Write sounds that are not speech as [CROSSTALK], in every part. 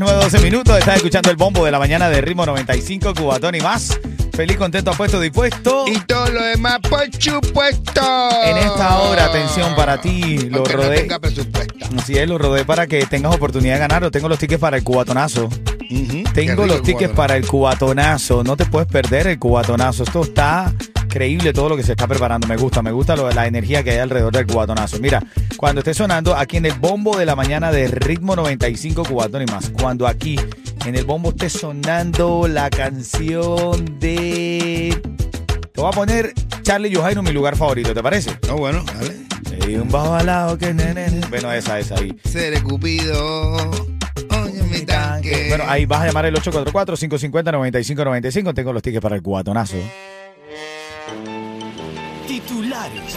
Las 9.12 minutos. Estás escuchando el bombo de la mañana de Ritmo 95 Cubatón y más. Feliz, contento, apuesto, dispuesto. Y todo lo demás, por supuesto. En esta hora, atención para ti. Lo Aunque no tenga presupuesto. Así es, lo rodé para que tengas oportunidad de ganar. O tengo los tickets para el cubatonazo. Tengo los tickets para el cubatonazo. No te puedes perder el cubatonazo. Esto está increíble todo lo que se está preparando. Me gusta, me gusta lo- la energía que hay alrededor del cubatonazo. Mira, cuando esté sonando aquí en el bombo de la mañana de ritmo 95 cubatón y más. Cuando aquí en el bombo esté sonando la canción de. Te voy a poner Charlie Johairo, mi lugar favorito, ¿te parece? No, bueno, dale. Hay un bajo al lado que nene. Bueno, esa, esa ahí. Seré Cupido. Oye, mi tanque. Bueno, ahí vas a llamar el 844-550-9595. Tengo los tickets para el cubatonazo.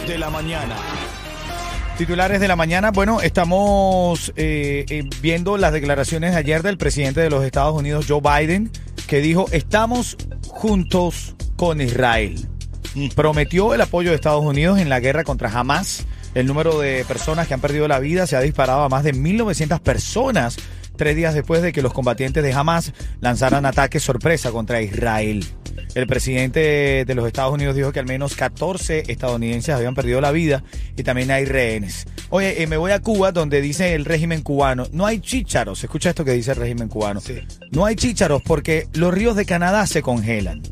De la mañana. Titulares de la mañana. Bueno, estamos eh, eh, viendo las declaraciones de ayer del presidente de los Estados Unidos, Joe Biden, que dijo, estamos juntos con Israel. Prometió el apoyo de Estados Unidos en la guerra contra Hamas. El número de personas que han perdido la vida se ha disparado a más de 1.900 personas tres días después de que los combatientes de Hamas lanzaran ataques sorpresa contra Israel. El presidente de los Estados Unidos dijo que al menos 14 estadounidenses habían perdido la vida y también hay rehenes. Oye, eh, me voy a Cuba donde dice el régimen cubano, no hay chícharos. Escucha esto que dice el régimen cubano. Sí. No hay chícharos porque los ríos de Canadá se congelan.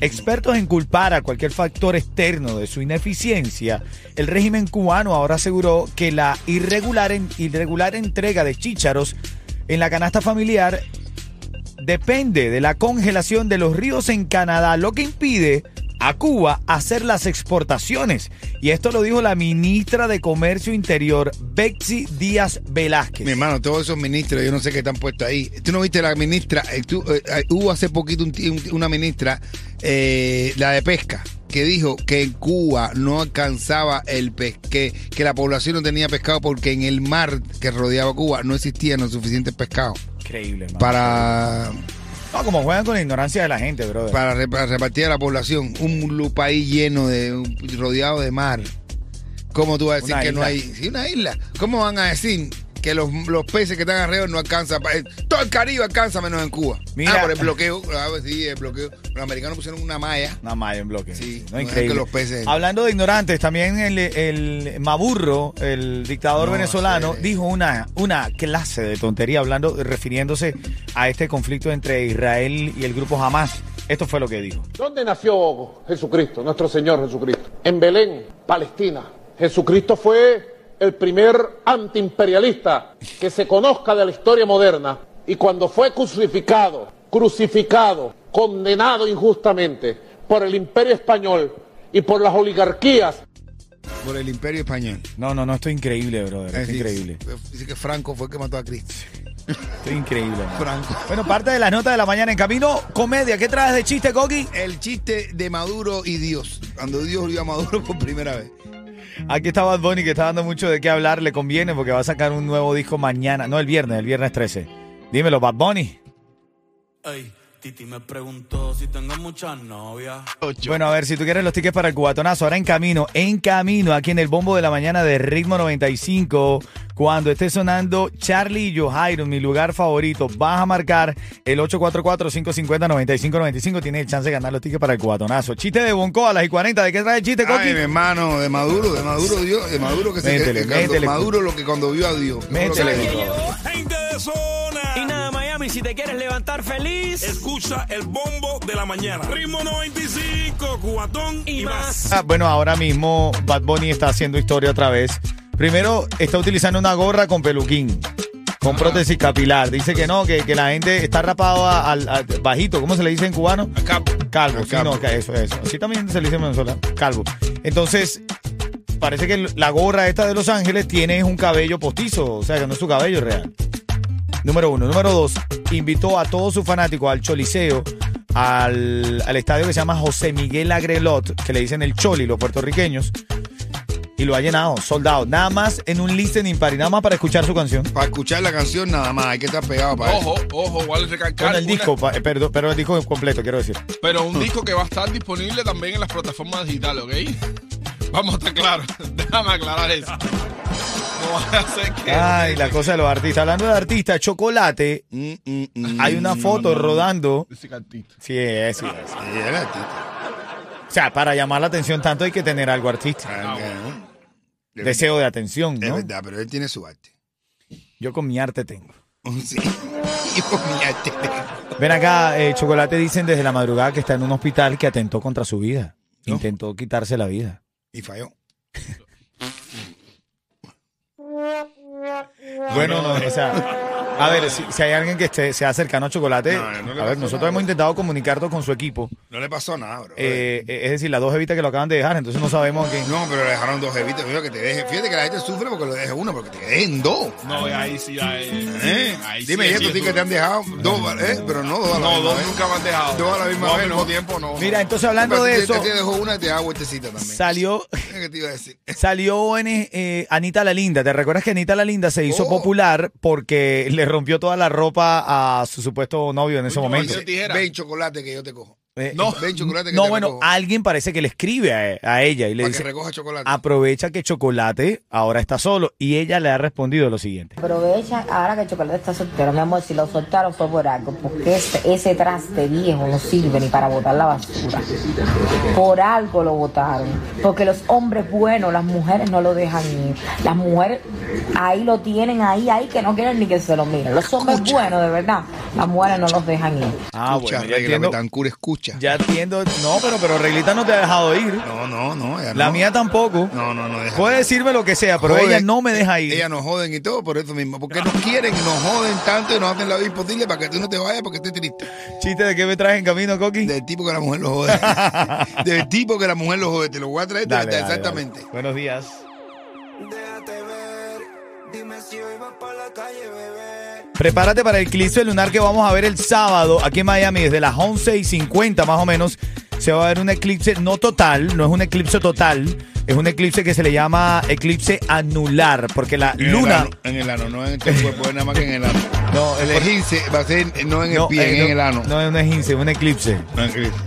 Expertos en culpar a cualquier factor externo de su ineficiencia, el régimen cubano ahora aseguró que la irregular, en- irregular entrega de chícharos en la canasta familiar depende de la congelación de los ríos en Canadá, lo que impide a Cuba hacer las exportaciones. Y esto lo dijo la ministra de Comercio Interior, Betsy Díaz Velázquez. Mi hermano, todos esos ministros, yo no sé qué están puestos ahí. ¿Tú no viste la ministra? eh, tú, eh, hubo hace poquito una ministra, eh, la de pesca, que dijo que en Cuba no alcanzaba el pesque, que la población no tenía pescado porque en el mar que rodeaba Cuba no existían los suficientes pescados Increíble, hermano. para, No, como juegan con la ignorancia de la gente, brother. para re- para repartir a la población. Un país lleno de, un- rodeado de mar. ¿Cómo tú vas a decir Una que no isla. hay? Sí, una isla. ¿Cómo van a decir que los, los peces que están alrededor no alcanzan? pa- eh, Todo el Caribe alcanza menos en Cuba. Mira. Ah, por el bloqueo. Ah, pues sí, el bloqueo. Los americanos pusieron una malla. Nada más en bloque. Sí, no, increíble. que los peces- Hablando de ignorantes, también el, el Maburro, el dictador No, venezolano, sí. dijo una, una clase de tontería, hablando, refiriéndose a este conflicto entre Israel y el grupo Hamas. Esto fue lo que dijo. ¿Dónde nació Jesucristo, nuestro Señor Jesucristo? En Belén, Palestina. Jesucristo fue el primer antiimperialista que se conozca de la historia moderna y cuando fue crucificado, crucificado, condenado injustamente por el imperio español y por las oligarquías Por el Imperio Español. No, no, no, esto es increíble, brother. Es Esto es increíble. Dice que Franco fue el que mató a Cristo. Esto es increíble. man. Franco. Bueno, parte de las notas de la mañana en camino. Comedia, ¿qué traes de chiste, Coqui? El chiste de Maduro y Dios. Cuando Dios vio a Maduro por primera vez. Aquí está Bad Bunny que está dando mucho de qué hablar. Le conviene porque va a sacar un nuevo disco mañana. No, el viernes, el viernes 13. Dímelo, Bad Bunny. Ey, Titi me preguntó si tengo muchas novias. Bueno, a ver, si tú quieres los tickets para el cubatonazo, ahora en camino, en camino, aquí en el bombo de la mañana de Ritmo 95, cuando esté sonando Charlie y Johairo, mi lugar favorito, vas a marcar el 844-550-9595, tienes el chance de ganar los tickets para el cubatonazo. Chiste de Bonco a las y 40, ¿de qué trae el chiste, Coqui? Ay, mi hermano, de Maduro, de Maduro Dios, de Maduro que se Métele, cuando métele. Maduro lo que cuando vio a Dios. Métele. Gente de. Miami, si te quieres levantar feliz. Escucha el bombo de la mañana. Ritmo 95, cubatón y, Y más. más. Ah, bueno, ahora mismo Bad Bunny está haciendo historia otra vez. Primero, está utilizando una gorra con peluquín, con prótesis capilar. Dice que no, que, que la gente está rapado a- al al- bajito. ¿Cómo se le dice en cubano? Calvo, Al sí, calvo. no, que eso, eso. Así también se le dice en Venezuela, calvo. Entonces, parece que la gorra esta de Los Ángeles tiene un cabello postizo, o sea que no es su cabello real. Número uno. Número dos, invitó a todos sus fanáticos al Choliseo, al, al estadio que se llama José Miguel Agrelot, que le dicen el Choli, los puertorriqueños, y lo ha llenado, soldado. Nada más en un listening party, nada más para escuchar su canción. Para escuchar la canción nada más, hay que estar pegado para eso. Ojo, ojo, vale recalcar. Con el una- disco, pa- eh, pero, pero el disco completo, quiero decir. pero un disco que va a estar disponible también en las plataformas digitales, ¿ok? Vamos a estar claros. [LAUGHS] Déjame aclarar eso. No vaya a ser que. Ay, la cosa de los artistas. Hablando de artistas, Chocolate, Mm, mm, mm. hay una foto rodando. Sí, es, sí, es. O sea, para llamar la atención tanto hay que tener algo artístico. Ah, bueno. Deseo de atención, Es ¿no? verdad, pero él tiene su arte. Yo con mi arte tengo. Sí. [LAUGHS] Yo mi arte tengo. Ven acá, eh, Chocolate dicen desde la madrugada que está en un hospital que atentó contra su vida. ¿No? Intentó quitarse la vida. Y falló. [LAUGHS] Bueno, no, o sea, [LAUGHS] a ver, si, si hay alguien que esté, sea cercano a Chocolate, No, no le a ver, nosotros nada. hemos intentado comunicarnos con su equipo. No le pasó nada, bro. Eh, eh, es decir, las dos evitas que lo acaban de dejar, entonces no sabemos que... no, pero le dejaron dos evitas. Mira que te deje. Fíjate que la gente sufre porque lo deje uno, porque te dejen dos. No, ahí sí, ahí. ¿Eh? ahí sí Dime, ¿y estos sí cierto. que te han dejado dos, ¿eh? Pero no dos a la No, misma dos vez. nunca me han dejado. Dos a la misma No, vez, al ¿no? mismo tiempo, no. Mira, entonces hablando de eso, Te dejó una y te da vueltecita también. salió... [LAUGHS] ¿Qué te iba a decir? Salió en, eh, Anita la Linda. ¿Te recuerdas que Anita la Linda se hizo Oh. popular porque le rompió toda la ropa a su supuesto novio en ese momento? Ven chocolate que yo te cojo. Eh, No. Ven chocolate que no, te bueno, recojo. alguien parece que le escribe a, a ella y le Para que dice, recoja chocolate. aprovecha que Chocolate ahora está solo. Y ella le ha respondido lo siguiente. Aprovecha, ahora que chocolate está soltero, mi amor, si lo soltaron fue por algo, porque ese, ese traste viejo no sirve ni para botar la basura. Por algo lo botaron. Porque los hombres buenos, las mujeres no lo dejan ir. Las mujeres ahí lo tienen, ahí, ahí, que no quieren ni que se lo miren. Los hombres buenos, de verdad, las mujeres no los dejan ir. Ah, escucha, bueno, ya regla, entiendo. Betancur, escucha. Ya entiendo. No, pero, pero Reglita no te ha dejado ir. No, no, no. ella La no. mía tampoco. No, no, no. deja. Puede decirme lo que sea, pero Joden. ella no me deja ir. Ella nos joden y todo por eso mismo. Porque nos quieren y nos joden tanto y nos hacen la vida imposible para que tú no te vayas porque estés triste. ¿Chiste de qué me traes en camino, Coqui? Del tipo que la mujer lo jode. [LAUGHS] Del tipo que la mujer lo jode. Te lo voy a traer de Dale, dale, exactamente. dale. Buenos días. Prepárate para el eclipse lunar que vamos a ver el sábado aquí en Miami desde las 11 y 50 más o menos. Se va a ver un eclipse no total, no es un eclipse total, es un eclipse que se le llama eclipse anular, porque la En el luna... ano, En el ano, no en el cuerpo, es nada más que en el ano. No, El ejince va a ser no en el no, pie, eh, en no, el ano. No es un eclipse, es un eclipse.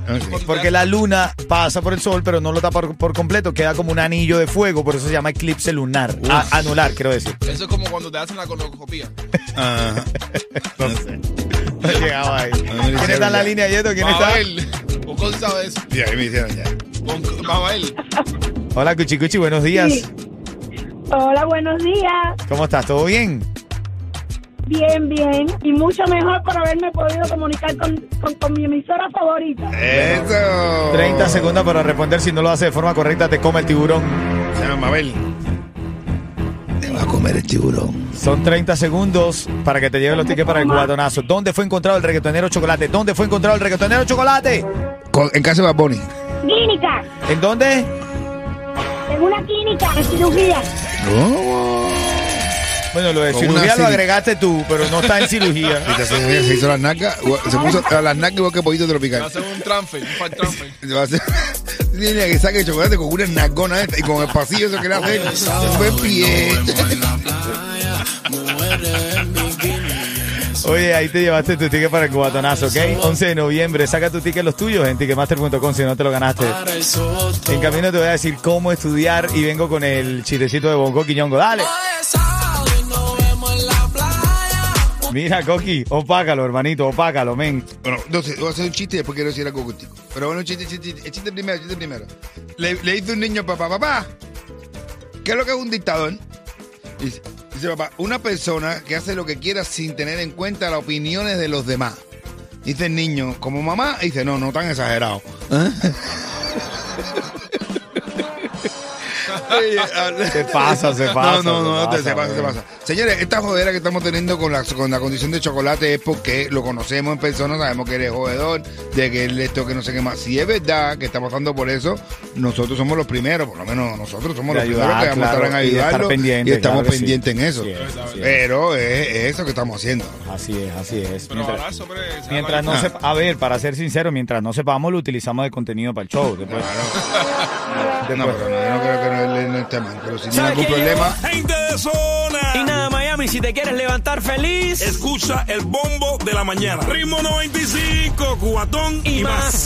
No, ok. Porque la luna pasa por el sol, pero no lo tapa por, por completo, queda como un anillo de fuego, por eso se llama eclipse lunar. A- anular, quiero decir. Eso es como cuando te hacen la colonoscopía. Ajá. No sé. [LAUGHS] No he llegado ahí. ¿Quién está en la ya. línea, Yeto? ¿Quién está? Mabel. Bocón sabe eso. Y ahí me hicieron ya. Mabel. Hola, Cuchicuchi, buenos días. Sí. Hola, buenos días. ¿Cómo estás? ¿Todo bien? Bien, bien. Y mucho mejor por haberme podido comunicar con, con, con mi emisora favorita. Eso. 30 segundos para responder. Si no lo hace de forma correcta, te come el tiburón. Se llama Mabel. Te va a comer el tiburón. Son 30 segundos para que te lleven los tickets para el cubatonazo. ¿Dónde fue encontrado el reggaetonero chocolate? ¿Dónde fue encontrado el reggaetonero chocolate? Con- En casa de. Clínica. ¿En dónde? En una clínica de cirugía. Bueno, lo de Con cirugía lo cir- agregaste tú, pero no está en cirugía. [LAUGHS] Esta señora se hizo las nacas, se puso a las nacas igual que pollito Va a tropical. hacer un transfer, un fat transfer. [LAUGHS] Se va a hacer- [LAUGHS] Tiene que saque chocolate con una nalgona esta y con el pasillo eso que le hace. Después pie. Oye, ahí te llevaste tu ticket para el cubatonazo, ¿ok? 11 de noviembre, saca tu ticket los tuyos en ticketmaster.com si no te lo ganaste. En camino te voy a decir cómo estudiar y vengo con el chistecito de Bongo Quiñongo. ¡Dale! Mira, Coqui, opácalo, hermanito, opácalo, men. Bueno, no sé, voy a hacer un chiste y después quiero decir algo contigo. Pero bueno, chiste, chiste, chiste, chiste primero, chiste primero. Le, le dice un niño papá, papá, ¿qué es lo que es un dictador? Dice, dice papá, una persona que hace lo que quiera sin tener en cuenta las opiniones de los demás. Dice el niño, como mamá, dice, no, no tan exagerado. [LAUGHS] Se pasa, se pasa. No, no, no, se se pasa, pasa, se pasa. Señores, esta jodera que estamos teniendo con la, con la condición de chocolate es porque lo conocemos en persona, sabemos que eres jodedor, de que él esto, que no sé qué más. Si es verdad que está pasando por eso, nosotros somos los primeros, por lo menos nosotros somos De los ayudar, primeros que vamos a claro, estar en y ayudarlo pendiente, y estamos claro sí. pendientes en eso. Es. Pero es, es eso que estamos haciendo. Así es, así es. Pero Mientras, ahora sobre. se mientras habla- no sepa, a ver, para ser sincero, mientras no sepamos, lo utilizamos de contenido para el show. Después, [LAUGHS] No, pero no, yo no creo que no, no esté mal. Pero si tiene ¿Sabes algún problema, Gente de zona. Y nada, Miami, si te quieres levantar feliz Escucha el bombo de la mañana. Ritmo 95, cuatón y, y más. más.